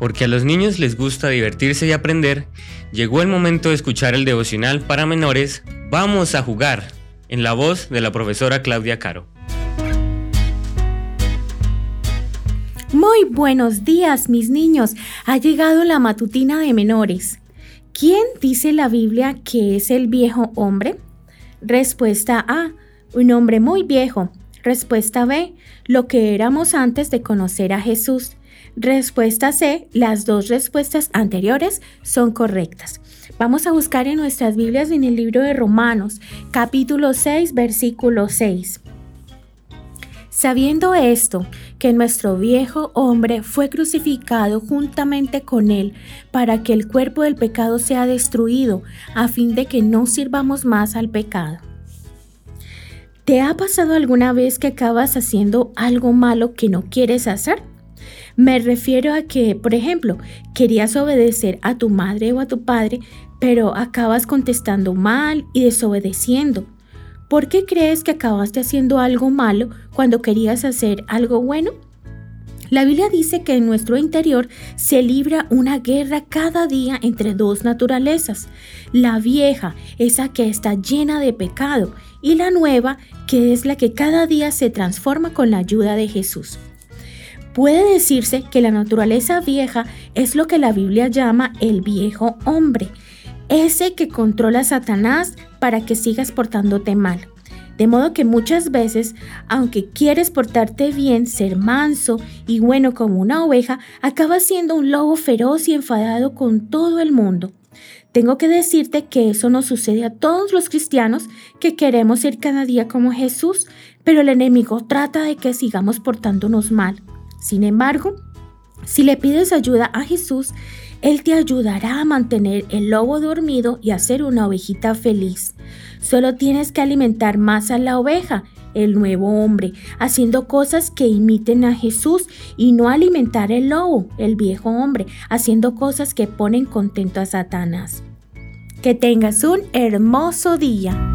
porque a los niños les gusta divertirse y aprender, llegó el momento de escuchar el devocional para menores Vamos a jugar, en la voz de la profesora Claudia Caro. Muy buenos días, mis niños. Ha llegado la matutina de menores. ¿Quién dice la Biblia que es el viejo hombre? Respuesta A. Un hombre muy viejo. Respuesta B. Lo que éramos antes de conocer a Jesús. Respuesta C. Las dos respuestas anteriores son correctas. Vamos a buscar en nuestras Biblias en el libro de Romanos, capítulo 6, versículo 6. Sabiendo esto, que nuestro viejo hombre fue crucificado juntamente con él, para que el cuerpo del pecado sea destruido, a fin de que no sirvamos más al pecado. ¿Te ha pasado alguna vez que acabas haciendo algo malo que no quieres hacer? Me refiero a que, por ejemplo, querías obedecer a tu madre o a tu padre, pero acabas contestando mal y desobedeciendo. ¿Por qué crees que acabaste haciendo algo malo cuando querías hacer algo bueno? La Biblia dice que en nuestro interior se libra una guerra cada día entre dos naturalezas. La vieja, esa que está llena de pecado, y la nueva, que es la que cada día se transforma con la ayuda de Jesús. Puede decirse que la naturaleza vieja es lo que la Biblia llama el viejo hombre, ese que controla a Satanás para que sigas portándote mal. De modo que muchas veces, aunque quieres portarte bien, ser manso y bueno como una oveja, acabas siendo un lobo feroz y enfadado con todo el mundo. Tengo que decirte que eso nos sucede a todos los cristianos que queremos ser cada día como Jesús, pero el enemigo trata de que sigamos portándonos mal. Sin embargo, si le pides ayuda a Jesús, Él te ayudará a mantener el lobo dormido y a ser una ovejita feliz. Solo tienes que alimentar más a la oveja, el nuevo hombre, haciendo cosas que imiten a Jesús y no alimentar el lobo, el viejo hombre, haciendo cosas que ponen contento a Satanás. Que tengas un hermoso día.